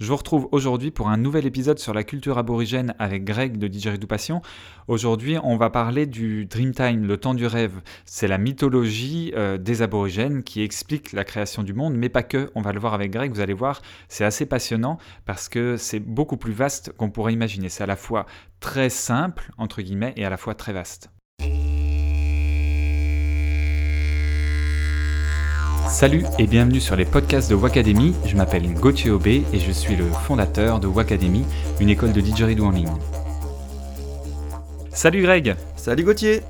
Je vous retrouve aujourd'hui pour un nouvel épisode sur la culture aborigène avec Greg de Didgeridoo Passion. Aujourd'hui, on va parler du Dreamtime, le temps du rêve. C'est la mythologie euh, des aborigènes qui explique la création du monde, mais pas que. On va le voir avec Greg, vous allez voir, c'est assez passionnant parce que c'est beaucoup plus vaste qu'on pourrait imaginer. C'est à la fois très simple, entre guillemets, et à la fois très vaste. Salut et bienvenue sur les podcasts de Wacademy. Je m'appelle Gauthier Aubé et je suis le fondateur de Wacademy, une école de didgeridoo en ligne. Salut Greg Salut Gauthier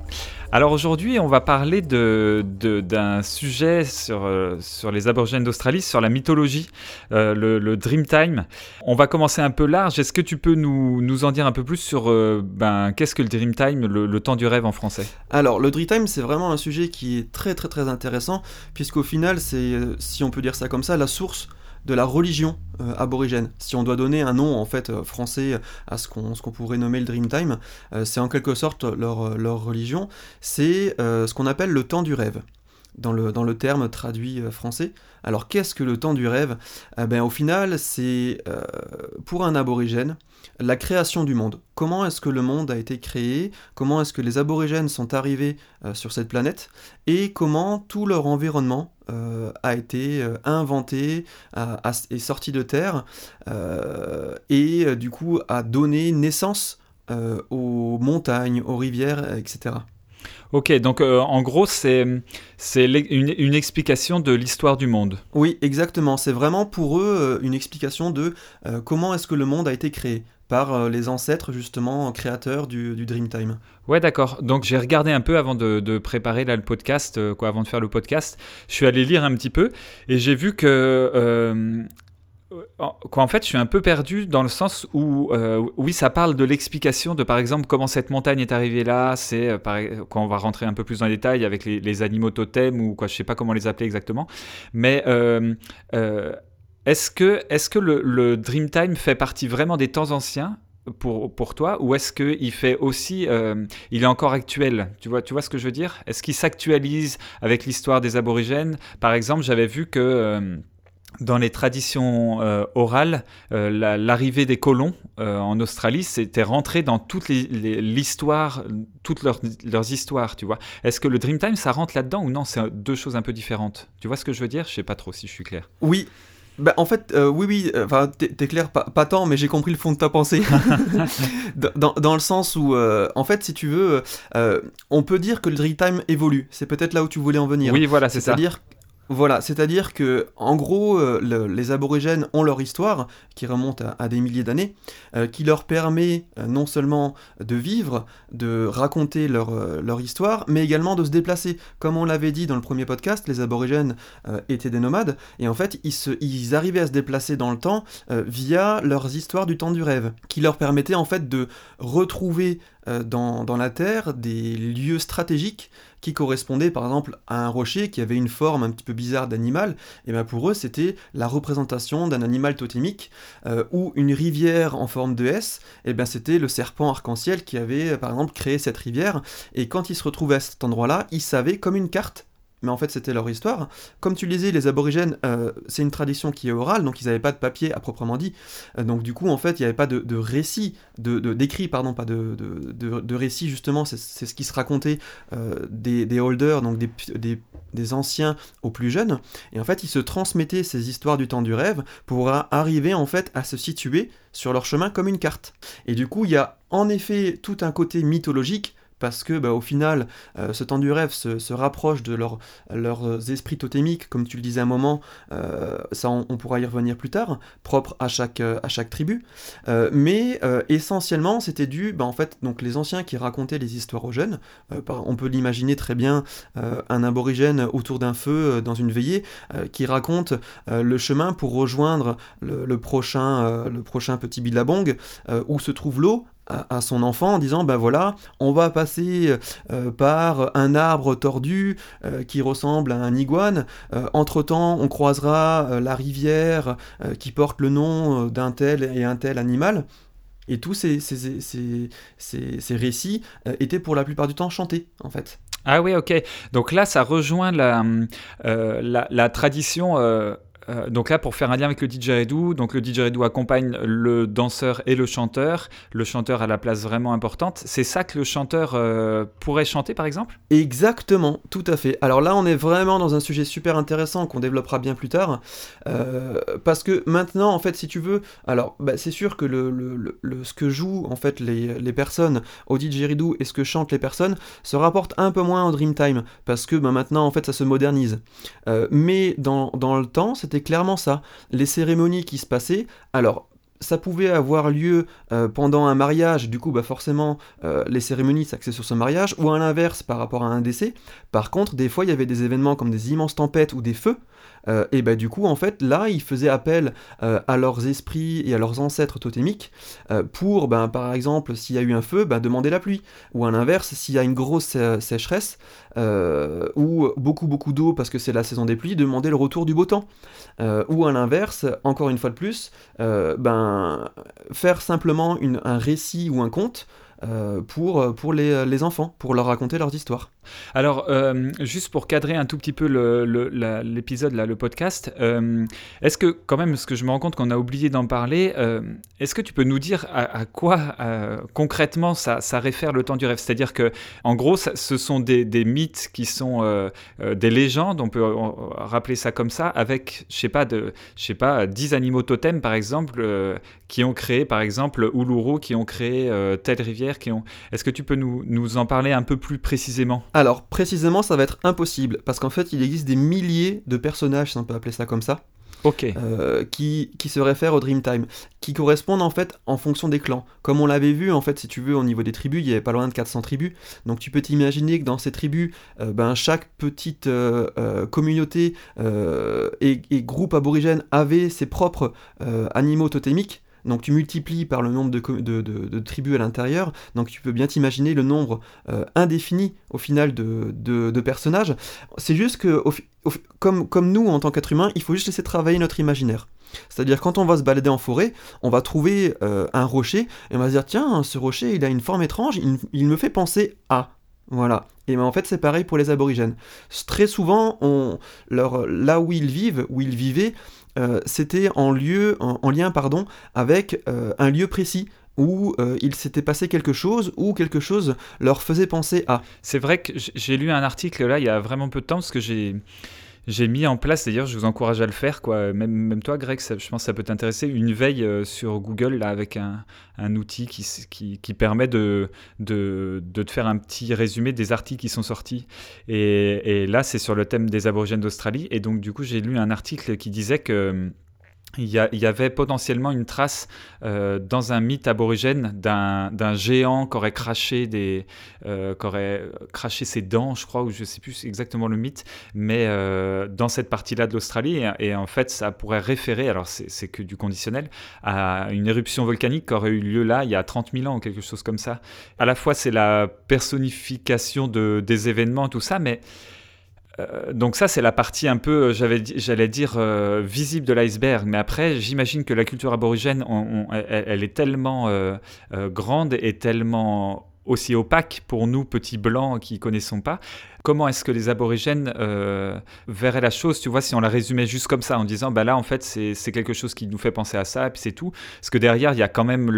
alors aujourd'hui, on va parler d'un de, sujet sur, euh, sur les aborigènes d'Australie, sur la mythologie, euh, le, Dreamtime. On va commencer un peu large. Est-ce que tu peux nous, nous, en dire un peu plus sur euh, ben, qu'est-ce que le Dreamtime, le, le temps du rêve en français? Alors le Dreamtime, c'est vraiment un sujet qui est très très très intéressant, puisqu'au final, c'est, si on peut dire ça comme ça, la source de la religion euh, aborigène. Si on doit donner un nom en fait euh, français à ce qu'on pourrait nommer le Dreamtime, euh, c'est en quelque sorte leur, religion, c'est ce qu'on appelle le temps du rêve. Dans le terme traduit français. Alors qu'est-ce que le temps du rêve? Eh ben, Au final, c'est pour un aborigène la création du monde. Comment est-ce que le monde a été créé? Comment est-ce que les aborigènes sont arrivés sur cette planète? Et comment tout leur environnement euh, a été euh, inventé est sorti de terre euh, et du coup a donné naissance aux montagnes, aux rivières, etc. Ok, donc en gros, c'est une, une, explication de l'histoire du monde. Oui, exactement. C'est vraiment pour eux une explication de comment est-ce que le monde a été créé par euh, les ancêtres justement créateurs du, du Dreamtime. Ouais, d'accord. Donc j'ai regardé un peu avant de, préparer là, le podcast, euh, quoi, avant de faire le podcast. Je suis allé lire un petit peu et j'ai vu que euh, en fait, je suis un peu perdu dans le sens où, oui, ça parle de l'explication de, par exemple, comment cette montagne est arrivée là. C'est quand on va rentrer un peu plus dans les détails avec les, animaux totems ou quoi, je sais pas comment les appeler exactement. Mais est-ce que, est que le, Dreamtime fait partie vraiment des temps anciens pour, pour toi ou est-ce qu'il fait aussi euh, il est encore actuel? Tu vois tu vois ce que je veux dire? Est-ce qu'il s'actualise avec l'histoire des aborigènes? Par exemple j'avais vu que euh, dans les traditions euh, orales, l'arrivée des colons en Australie, c'était rentré dans toute l'histoire, toutes leurs, leurs, histoires, tu vois. Est-ce que le Dreamtime, ça rentre là-dedans ou non? C'est deux choses un peu différentes. Tu vois ce que je veux dire? Je sais pas trop si je suis clair. Oui, bah, en fait, euh, oui, oui, euh, enfin, t'es clair, pas, pas, tant, mais j'ai compris le fond de ta pensée. dans, dans, le sens où, euh, en fait, si tu veux, on peut dire que le Dreamtime évolue. C'est peut-être là où tu voulais en venir. Oui, voilà, c'est ça. C'est-à-dire voilà, c'est-à-dire que en gros, euh, les aborigènes ont leur histoire qui remonte à, des milliers d'années, euh, qui leur permet euh, non seulement de vivre, de raconter leur, histoire, mais également de se déplacer. Comme on l'avait dit dans le premier podcast, les aborigènes étaient des nomades, et en fait, ils, se, arrivaient à se déplacer dans le temps via leurs histoires du temps du rêve, qui leur permettait en fait de retrouver dans la Terre des lieux stratégiques qui correspondait par exemple à un rocher qui avait une forme un petit peu bizarre d'animal, et bien pour eux c'était la représentation d'un animal totémique, euh, ou une rivière en forme de S, et bien c'était le serpent arc-en-ciel qui avait par exemple créé cette rivière, et quand ils se retrouvaient à cet endroit-là, ils savaient comme une carte mais en fait c'était leur histoire. Comme tu le disais, les aborigènes, euh, c'est une tradition qui est orale, donc ils n'avaient pas de papier à proprement dit. Euh, donc du coup, en fait, il n'y avait pas de, récit, de, d'écrit, pardon, pas de, de, récit justement, c'est, ce qui se racontait euh, des, holders, donc des, des, anciens aux plus jeunes. Et en fait, ils se transmettaient ces histoires du temps du rêve pour arriver en fait à se situer sur leur chemin comme une carte. Et du coup, il y a en effet tout un côté mythologique parce que bah, au final, euh, ce temps du rêve se, rapproche de leur, leurs esprits totémiques, comme tu le disais un moment, euh, ça on, pourra y revenir plus tard, propre à chaque, à chaque tribu. Euh, mais essentiellement, c'était dû, bah, en fait, donc les anciens qui racontaient les histoires aux jeunes. on peut l'imaginer très bien, un aborigène autour d'un feu dans une veillée qui raconte le chemin pour rejoindre le, prochain, petit billabong où se trouve l'eau à, son enfant en disant ben voilà on va passer euh, par un arbre tordu euh, qui ressemble à un iguane. Euh, entre temps on croisera la rivière qui porte le nom d'un tel et un tel animal. Et tous ces, ces, ces, ces récits étaient pour la plupart du temps chantés en fait. Ah oui ok. Donc là ça rejoint la, la, la tradition euh, donc là, pour faire un lien avec le didgeridoo, donc le didgeridoo accompagne le danseur et le chanteur. Le chanteur a la place vraiment importante. C'est ça que le chanteur euh, pourrait chanter, par exemple? Exactement, tout à fait. Alors là, on est vraiment dans un sujet super intéressant qu'on développera bien plus tard, euh, parce que maintenant, en fait, si tu veux, alors bah, c'est sûr que le, ce que jouent en fait les, les personnes au didgeridoo et ce que chantent les personnes se rapporte un peu moins au Dreamtime, parce que bah, maintenant, en fait, ça se modernise. mais dans, dans le temps, c'était clairement ça. Les cérémonies qui se passaient, alors ça pouvait avoir lieu euh, pendant un mariage, du coup bah forcément euh, les cérémonies s'axaient sur ce mariage, ou à l'inverse par rapport à un décès. Par contre, des fois il y avait des événements comme des immenses tempêtes ou des feux, euh, et bah du coup en fait là ils faisaient appel à leurs esprits et à leurs ancêtres totémiques pour ben, par exemple s'il y a eu un feu, ben, demander la pluie, ou à l'inverse s'il y a une grosse sécheresse, ou beaucoup beaucoup d'eau parce que c'est la saison des pluies, demander le retour du beau temps. ou à l'inverse, encore une fois de plus, ben faire simplement un récit ou un conte euh, pour, pour les, les, enfants, pour leur raconter leurs histoires. Alors, euh, juste pour cadrer un tout petit peu l'épisode, le, le podcast, euh, est-ce que, quand même, ce que je me rends compte qu'on a oublié d'en parler, est-ce que tu peux nous dire à, quoi concrètement ça, ça, réfère le temps du rêve? C'est-à-dire que, en gros, ce sont des, des, mythes qui sont des légendes, on peut rappeler ça comme ça, avec, je sais pas, de, je sais pas, 10 animaux totems, par exemple, qui ont créé, par exemple, Uluru, qui ont créé telle rivière ont... Est-ce que tu peux nous, nous, en parler un peu plus précisément? Alors, précisément, ça va être impossible, parce qu'en fait, il existe des milliers de personnages, si on peut appeler ça comme ça, euh, qui, qui, se réfèrent au Dreamtime, qui correspondent en fait en fonction des clans. Comme on l'avait vu, en fait, si tu veux, au niveau des tribus, il y avait pas loin de 400 tribus. Donc tu peux t'imaginer que dans ces tribus, euh, ben, chaque petite euh, communauté et, et, groupe aborigène avait ses propres animaux totémiques. Donc tu multiplies par le nombre de, tribus à l'intérieur, donc tu peux bien t'imaginer le nombre euh, indéfini au final de, personnages. C'est juste que, comme, nous en tant qu'être humain, il faut juste laisser travailler notre imaginaire. C'est-à-dire quand on va se balader en forêt, on va trouver euh, un rocher et on va se dire tiens ce rocher il a une forme étrange, il, me fait penser à voilà. Et ben en fait c'est pareil pour les aborigènes. Très souvent on, leur, là où ils vivent, où ils vivaient, euh, c'était en, lieu, en, lien pardon, avec euh, un lieu précis où euh, il s'était passé quelque chose ou quelque chose leur faisait penser à. C'est vrai que j'ai lu un article là il y a vraiment peu de temps parce que j'ai j'ai mis en place, d'ailleurs, je vous encourage à le faire, quoi. Même, toi, Greg, je pense que ça peut t'intéresser, une veille euh, sur Google là, avec un, outil qui, permet de, te faire un petit résumé des articles qui sont sortis. Et là, c'est sur le thème des aborigènes d'Australie. Et donc, du coup, j'ai lu un article qui disait que il y, avait potentiellement une trace euh, dans un mythe aborigène d'un géant qui aurait craché des, euh, aurait craché ses dents, je crois, ou je sais plus exactement le mythe, mais euh, dans cette partie-là de l'Australie, et, en fait, ça pourrait référer, alors c'est que du conditionnel, à une éruption volcanique qui aurait eu lieu là il y a 30 000 ans ou quelque chose comme ça. À la fois, c'est la personnification de, des événements, tout ça, mais donc ça, c'est la partie un peu, j'allais dire, euh, visible de l'iceberg. Mais après, j'imagine que la culture aborigène, elle, est tellement euh, grande et tellement aussi opaque pour nous, petits blancs qui connaissons pas. Comment est-ce que les aborigènes verraient la chose, tu vois, si on la résumait juste comme ça, en disant, bah là, en fait, c'est quelque chose qui nous fait penser à ça, et puis c'est tout. Parce que derrière, il y a quand même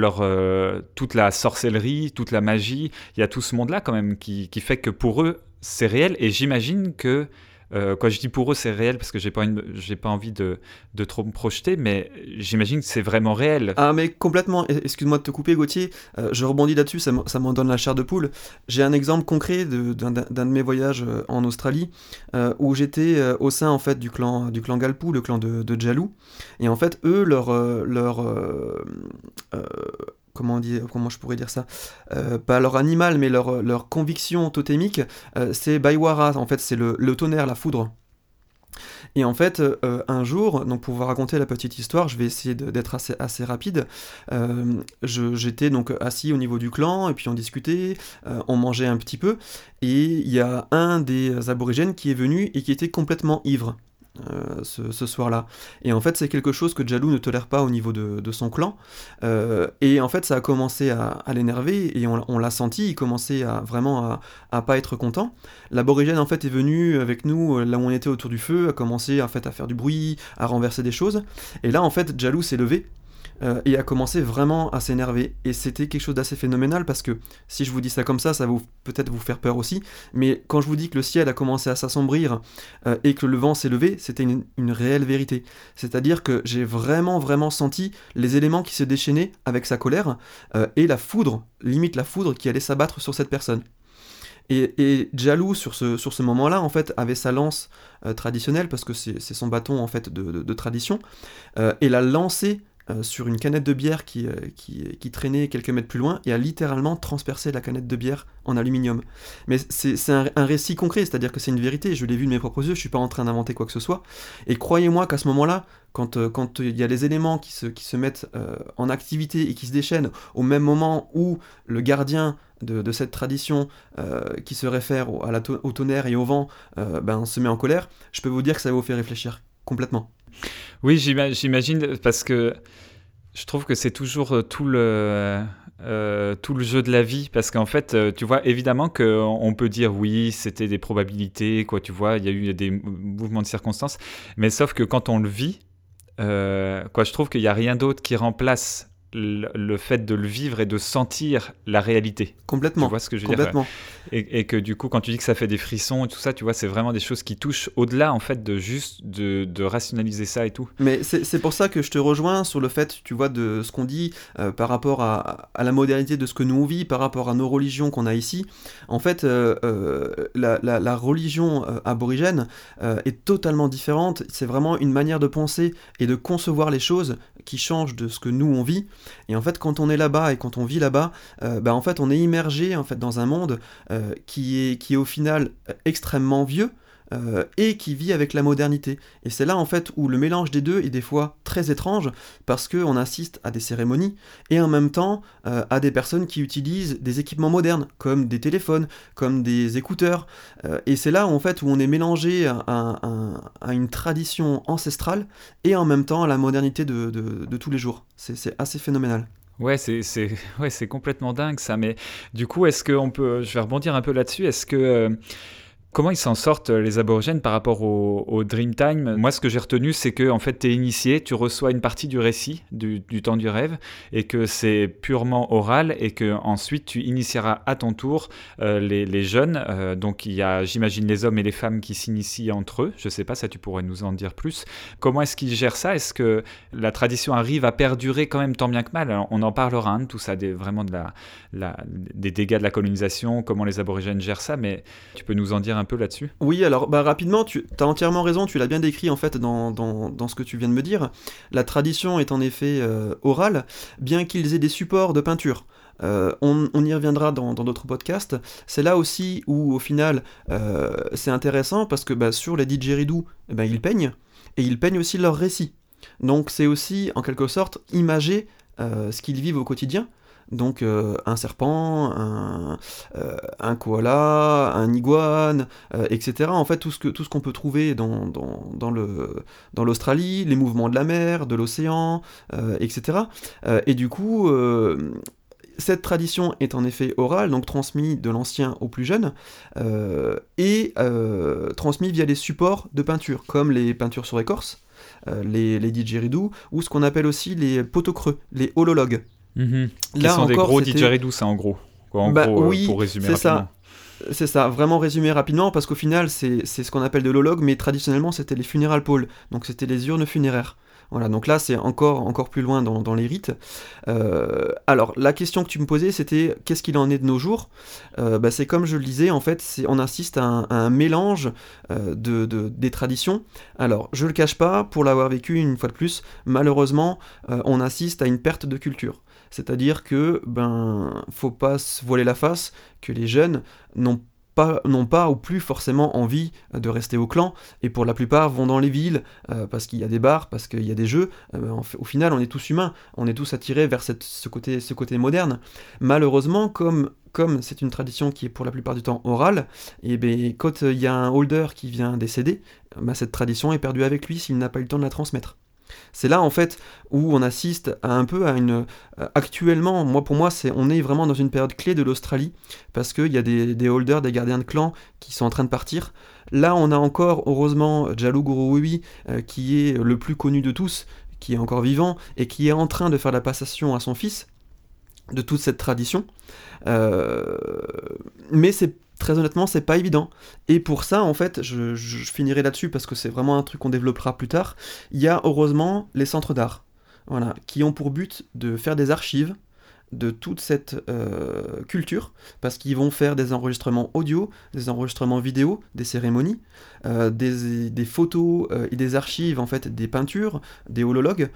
toute la sorcellerie, toute la magie, il y a tout ce monde-là quand même qui fait que pour eux, c'est réel et j'imagine que euh, quand je dis pour eux c'est réel parce que j'ai pas j'ai pas envie de, de, trop me projeter mais j'imagine que c'est vraiment réel. Ah mais complètement. Excuse-moi de te couper Gauthier. Euh, je rebondis là-dessus ça, m'en donne la chair de poule. J'ai un exemple concret d'un de, mes voyages euh, en Australie où j'étais au sein en fait du clan du clan Galpou le clan de, de Jalou et en fait eux leur leur comment, comment je pourrais dire ça euh, Pas leur animal, mais leur, leur conviction totémique, euh, c'est Baiwara, en fait, c'est le, le, tonnerre, la foudre. Et en fait, euh, un jour, donc pour vous raconter la petite histoire, je vais essayer d'être assez, assez rapide. J'étais donc assis au niveau du clan, et puis on discutait, on mangeait un petit peu, et il y a un des aborigènes qui est venu et qui était complètement ivre. Euh, ce, soir-là. Et en fait, c'est quelque chose que Jalou ne tolère pas au niveau de, son clan. Euh, et en fait, ça a commencé à, l'énerver et on, l'a senti, il commençait à vraiment à, pas être content. L'aborigène en fait est venu avec nous là où on était autour du feu, a commencé en fait à faire du bruit, à renverser des choses. Et là, en fait, Jalou s'est levé euh, et a commencé vraiment à s'énerver. Et c'était quelque chose d'assez phénoménal parce que si je vous dis ça comme ça, ça va peut-être vous faire peur aussi. Mais quand je vous dis que le ciel a commencé à s'assombrir euh, et que le vent s'est levé, c'était une, réelle vérité. C'est-à-dire que j'ai vraiment, vraiment senti les éléments qui se déchaînaient avec sa colère euh, et la foudre, limite la foudre qui allait s'abattre sur cette personne. Et, et Jalou, sur ce, sur ce moment-là, en fait, avait sa lance traditionnelle, parce que c'est son bâton, en fait, de, tradition, et l'a lancé euh, sur une canette de bière qui, euh, qui, traînait quelques mètres plus loin et a littéralement transpercé la canette de bière en aluminium. Mais c'est un, récit concret, c'est-à-dire que c'est une vérité, je l'ai vu de mes propres yeux, je suis pas en train d'inventer quoi que ce soit. Et croyez-moi qu'à ce moment-là, quand euh, il y a les éléments qui se, qui se mettent en activité et qui se déchaînent au même moment où le gardien de, cette tradition qui se réfère au, au tonnerre et au vent ben, se met en colère, je peux vous dire que ça vous faire réfléchir complètement. Oui, j'imagine, parce que je trouve que c'est toujours euh, tout le, euh, tout le jeu de la vie, parce qu'en fait, euh, tu vois, évidemment qu'on peut dire oui, c'était des probabilités, quoi, tu vois, il y a eu des mouvements de circonstances, mais sauf que quand on le vit, quoi, je trouve qu'il n'y a rien d'autre qui remplace le, fait de le vivre et de sentir la réalité. Complètement. Tu vois ce que je veux dire et, que du coup, quand tu dis que ça fait des frissons et tout ça, tu vois, c'est vraiment des choses qui touchent au-delà en fait de juste de, rationaliser ça et tout. Mais c'est pour ça que je te rejoins sur le fait, tu vois, de ce qu'on dit euh, par rapport à, la modernité de ce que nous on vit, par rapport à nos religions qu'on a ici. En fait, euh, euh, la, la, religion aborigène est totalement différente. C'est vraiment une manière de penser et de concevoir les choses qui change de ce que nous on vit. Et en fait, quand on est là-bas et quand on vit là-bas, euh, bah, en fait, on est immergé en fait dans un monde euh, qui est qui est au final extrêmement vieux, euh, et qui vit avec la modernité. Et c'est là en fait où le mélange des deux est des fois très étrange parce qu'on assiste à des cérémonies et en même temps euh, à des personnes qui utilisent des équipements modernes comme des téléphones, comme des écouteurs. Euh, et c'est là en fait où on est mélangé à, une tradition ancestrale et en même temps à la modernité de, tous les jours. C'est assez phénoménal. Ouais, c'est ouais, complètement dingue ça. Mais du coup, est-ce qu'on peut. Je vais rebondir un peu là-dessus. Est-ce que. Comment ils s'en sortent euh, les aborigènes par rapport au, Dreamtime Moi, ce que j'ai retenu, c'est que en fait, tu es initié, tu reçois une partie du récit du, temps du rêve, et que c'est purement oral, et que ensuite tu initieras à ton tour euh, les, jeunes. Euh, donc, il y a, j'imagine, les hommes et les femmes qui s'initient entre eux. Je sais pas, ça tu pourrais nous en dire plus. Comment est-ce qu'ils gèrent ça? Est-ce que la tradition arrive à perdurer quand même tant bien que mal? On en parlera, hein, tout ça, vraiment des dégâts de la colonisation, comment les aborigènes gèrent ça, mais tu peux nous en dire un peu là-dessus Oui, alors bah, rapidement, tu as entièrement raison, tu l'as bien décrit en fait dans, ce que tu viens de me dire. La tradition est en effet euh, orale, bien qu'ils aient des supports de peinture. Euh, on, y reviendra dans d'autres podcasts. C'est là aussi où, au final, euh, c'est intéressant parce que bah, sur les didgeridoo, eh ben, ils peignent et ils peignent aussi leurs récits. Donc c'est aussi, en quelque sorte, imager ce qu'ils vivent au quotidien. Donc euh, un serpent, un, euh, un, koala, un iguane, euh, etc. En fait, tout ce, qu'on peut trouver dans l'Australie, les mouvements de la mer, de l'océan, etc. et du coup, cette tradition est en effet orale, donc transmise de l'ancien au plus jeune, et transmise via les supports de peinture, comme les peintures sur écorce, les, les didgeridoo, ou ce qu'on appelle aussi les poteaux creux, les holologues. Qui sont des gros didgeridoo, ça en gros. en bah gros, euh, oui, pour résumer c'est ça. C'est ça, vraiment résumé rapidement, parce qu'au final, c'est ce qu'on appelle de l'hologue, mais traditionnellement, c'était les funeral pôles, donc c'était les urnes funéraires. Voilà, donc là c'est encore, encore plus loin dans, les rites. Euh, alors la question que tu me posais c'était qu'est-ce qu'il en est de nos jours? Euh, bah, C'est comme je le disais, en fait on assiste à un, mélange de, des traditions. Alors je le cache pas, pour l'avoir vécu une fois de plus, malheureusement on assiste à une perte de culture. C'est-à-dire que, ben, faut pas se voiler la face, que les jeunes n'ont n'ont pas ou plus forcément envie de rester au clan, et pour la plupart vont dans les villes, euh, parce qu'il y a des bars, parce qu'il y a des jeux. Euh, au final, on est tous humains, on est tous attirés vers ce, côté, moderne. Malheureusement, comme comme c'est une tradition qui est pour la plupart du temps orale, et ben, quand il y a un holder qui vient décéder, bah, cette tradition est perdue avec lui s'il n'a pas eu le temps de la transmettre. C'est là en fait où on assiste à un peu à une. Euh, actuellement, moi pour moi, c'est on est vraiment dans une période clé de l'Australie parce qu'il y a des, holders, des gardiens de clan qui sont en train de partir. Là, on a encore heureusement Jalou euh, qui est le plus connu de tous, qui est encore vivant et qui est en train de faire la passation à son fils de toute cette tradition. Euh, mais c'est très honnêtement, c'est pas évident. Et pour ça, en fait, je, finirai là-dessus parce que c'est vraiment un truc qu'on développera plus tard. Il y a heureusement les centres d'art, voilà, qui ont pour but de faire des archives de toute cette euh, culture, parce qu'ils vont faire des enregistrements audio, des enregistrements vidéo, des cérémonies, euh, des, photos euh, et des archives, en fait, des peintures, des holologues,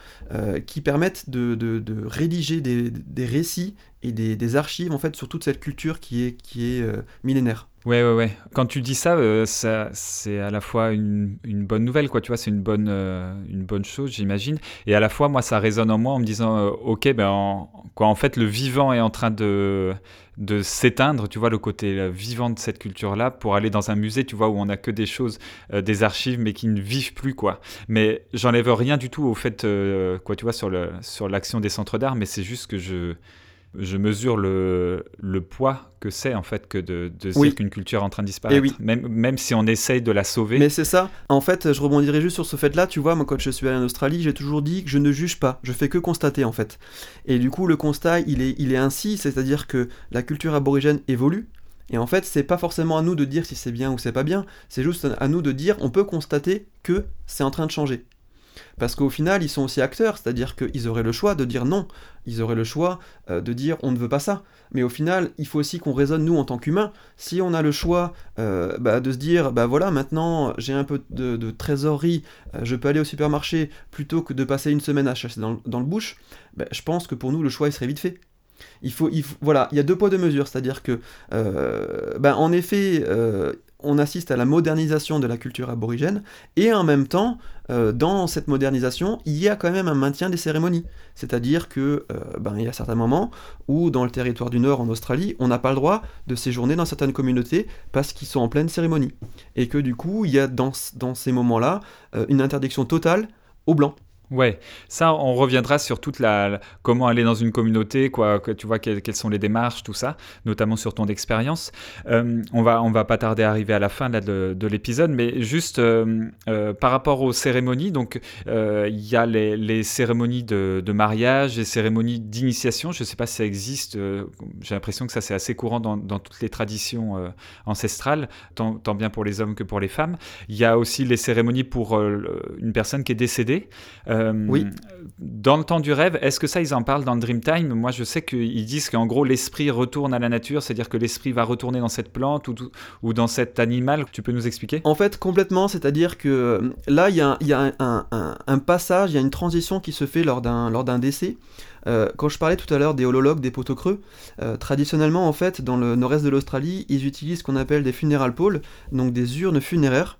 qui permettent de, rédiger des, récits des, archives, en fait, sur toute cette culture qui est, qui est millénaire. Ouais, ouais, ouais. Quand tu dis ça, euh, c'est à la fois une, bonne nouvelle, quoi. Tu vois, c'est une bonne, euh, une bonne chose, j'imagine. Et à la fois, moi, ça résonne en moi en me disant, euh, ok, ben, en, quoi, en fait, le vivant est en train de, de s'éteindre, tu vois, le côté vivant de cette culture-là, pour aller dans un musée, tu vois, où on n'a que des choses, des archives, mais qui ne vivent plus, quoi. Mais j'enlève rien du tout au fait, quoi, tu vois, sur le, sur l'action des centres d'art, mais c'est juste que je je mesure le, le poids que c'est en fait que de, de dire qu'une culture est en train de disparaître, oui. même, même si on essaye de la sauver. Mais c'est ça. En fait, je rebondirai juste sur ce fait-là. Tu vois, moi quand je suis allé en Australie, j'ai toujours dit que je ne juge pas, je fais que constater en fait. Et du coup, le constat, il est, il est ainsi, c'est-à-dire que la culture aborigène évolue. Et en fait, c'est pas forcément à nous de dire si c'est bien ou c'est pas bien, c'est juste à nous de dire, on peut constater que c'est en train de changer. Parce qu'au final, ils sont aussi acteurs, c'est-à-dire qu'ils auraient le choix de dire non, ils auraient le choix euh, de dire on ne veut pas ça. Mais au final, il faut aussi qu'on raisonne nous en tant qu'humains. Si on a le choix euh, bah, de se dire, bah voilà, maintenant j'ai un peu de, trésorerie, euh, je peux aller au supermarché plutôt que de passer une semaine à chasser dans, le bush, bah, je pense que pour nous le choix il serait vite fait. Il faut, il voilà, il y a deux poids deux mesures, c'est-à-dire que, bah, en effet, on assiste à la modernisation de la culture aborigène, et en même temps, euh, dans cette modernisation, il y a quand même un maintien des cérémonies. C'est-à-dire que euh, ben, il y a certains moments où, dans le territoire du Nord, en Australie, on n'a pas le droit de séjourner dans certaines communautés parce qu'ils sont en pleine cérémonie. Et que du coup, il y a dans, ces moments-là euh, une interdiction totale aux Blancs. Ouais, ça, on reviendra sur toute la, comment aller dans une communauté, quoi, tu vois quelles, sont les démarches, tout ça, notamment sur ton expérience. Euh, on va, on va pas tarder à arriver à la fin de, de l'épisode, mais juste euh, euh, par rapport aux cérémonies, donc il y a les, cérémonies de, mariage, les cérémonies d'initiation. Je sais pas si ça existe. J'ai l'impression que ça c'est assez courant dans, toutes les traditions ancestrales, tant, bien pour les hommes que pour les femmes. Il y a aussi les cérémonies pour une personne qui est décédée. Euh, oui. Dans le temps du rêve, est-ce que ça, ils en parlent dans le Dreamtime? Moi, je sais qu'ils disent qu'en gros, l'esprit retourne à la nature, c'est-à-dire que l'esprit va retourner dans cette plante ou, ou, dans cet animal. Tu peux nous expliquer? En fait, complètement, c'est-à-dire que euh, là, il y a, y a un, un, passage, il y a une transition qui se fait lors d'un décès. Euh, quand je parlais tout à l'heure des holologues, des poteaux creux, traditionnellement, en fait, dans le nord-est de l'Australie, ils utilisent ce qu'on appelle des funeral poles, donc des urnes funéraires.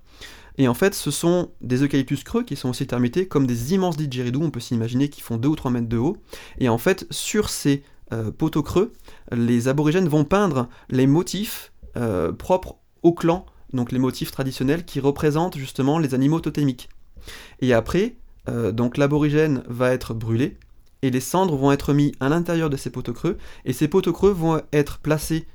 Et en fait, ce sont des eucalyptus creux qui sont aussi termités comme des immenses didgeridoo, on peut s'imaginer, qui font 2 ou 3 mètres de haut. Et en fait, sur ces euh, poteaux creux, les aborigènes vont peindre les motifs euh, propres au clan, donc les motifs traditionnels qui représentent justement les animaux totémiques. Et après, euh, donc l'aborigène va être brûlé, et les cendres vont être mis à l'intérieur de ces poteaux creux, et ces poteaux creux vont être placés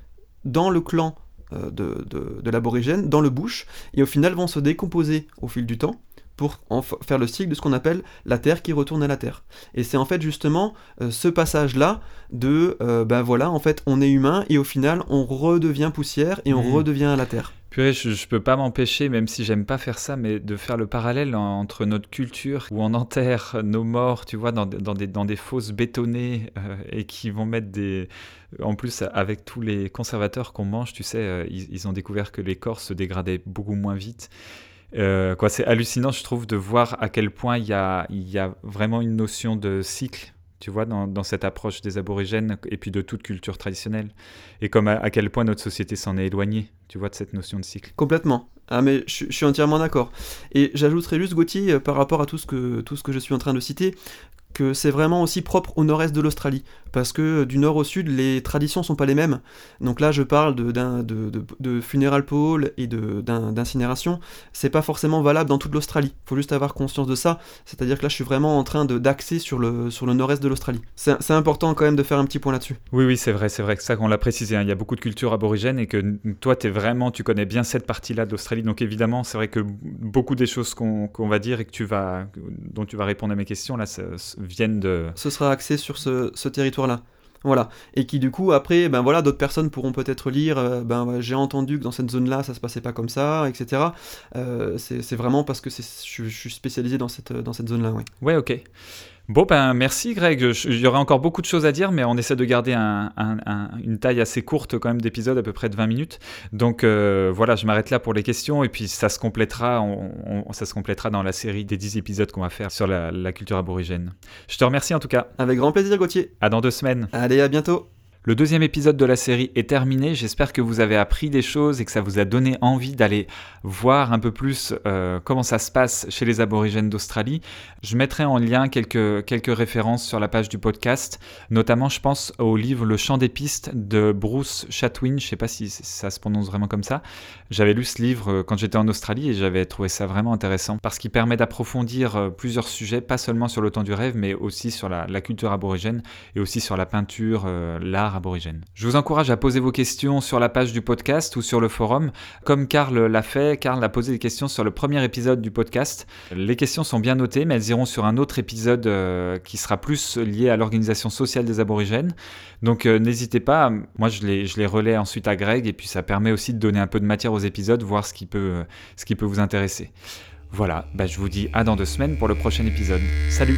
dans le clan euh, de, de, l'aborigène dans le bush, et au final vont se décomposer au fil du temps pour en faire le cycle de ce qu'on appelle la Terre qui retourne à la Terre. Et c'est en fait justement euh, ce passage-là de, euh, ben voilà, en fait on est humain et au final on redevient poussière et on mmh. redevient à la Terre. Purée, je, je peux pas m'empêcher, même si j'aime pas faire ça, mais de faire le parallèle entre notre culture où on enterre nos morts, tu vois, dans, dans, des, dans des fosses bétonnées et qui vont mettre des, en plus, avec tous les conservateurs qu'on mange, tu sais, euh, ils, ont découvert que les corps se dégradaient beaucoup moins vite. Euh, quoi, c'est hallucinant, je trouve, de voir à quel point il y a, y a vraiment une notion de cycle, tu vois, dans, cette approche des aborigènes et puis de toute culture traditionnelle. Et comme à, quel point notre société s'en est éloignée, tu vois, de cette notion de cycle. Complètement. Ah mais je, suis entièrement d'accord. Et j'ajouterais juste Gauthier euh, par rapport à tout ce que tout ce que je suis en train de citer que c'est vraiment aussi propre au nord-est de l'Australie, parce que du nord au sud, les traditions sont pas les mêmes. Donc là, je parle de, de, de, de funeral pole et d'incinération. C'est pas forcément valable dans toute l'Australie. Faut juste avoir conscience de ça. C'est-à-dire que là, je suis vraiment en train d'axer sur le, sur le nord-est de l'Australie. C'est important quand même de faire un petit point là-dessus. Oui, oui, c'est vrai, c'est vrai que ça qu'on l'a précisé. Hein. Il y a beaucoup de cultures aborigènes et que toi, es vraiment, tu connais bien cette partie-là de l'Australie. Donc évidemment, c'est vrai que beaucoup des choses qu'on va dire et que tu vas, dont tu vas répondre à mes questions là, ça, viennent de. Ce sera axé sur ce, ce territoire-là. Voilà. Et qui du coup après, ben voilà, d'autres personnes pourront peut-être lire, euh, ben j'ai entendu que dans cette zone-là, ça se passait pas comme ça, etc. Euh, c'est vraiment parce que je, je, suis spécialisé dans cette, dans cette zone-là, oui. Ouais, ok. Bon, ben merci Greg. Il y aurait encore beaucoup de choses à dire, mais on essaie de garder une taille assez courte quand même d'épisode, à peu près de 20 minutes. Donc euh, voilà, je m'arrête là pour les questions et puis ça se complétera, ça se complétera dans la série des 10 épisodes qu'on va faire sur la, la culture aborigène. Je te remercie en tout cas. Avec grand plaisir Gauthier. À dans deux semaines. Allez, à bientôt. Le deuxième épisode de la série est terminé. J'espère que vous avez appris des choses et que ça vous a donné envie d'aller voir un peu plus euh, comment ça se passe chez les aborigènes d'Australie. Je mettrai en lien quelques, références sur la page du podcast. Notamment, je pense au livre Le chant des pistes de Bruce Chatwin. Je ne sais pas si ça se prononce vraiment comme ça. J'avais lu ce livre euh, quand j'étais en Australie et j'avais trouvé ça vraiment intéressant parce qu'il permet d'approfondir euh, plusieurs sujets, pas seulement sur le temps du rêve, mais aussi sur la culture aborigène et aussi sur la peinture, l'art aborigène. Je vous encourage à poser vos questions sur la page du podcast ou sur le forum. Comme Karl l'a fait, Karl a posé des questions sur le premier épisode du podcast. Les questions sont bien notées, mais elles iront sur un autre épisode euh, qui sera plus lié à l'organisation sociale des aborigènes. Donc euh, n'hésitez pas, moi je les, je relais ensuite à Greg et puis ça permet aussi de donner un peu de matière aux épisodes, voir ce qui peut, euh, vous intéresser. Voilà, bah, je vous dis à dans deux semaines pour le prochain épisode. Salut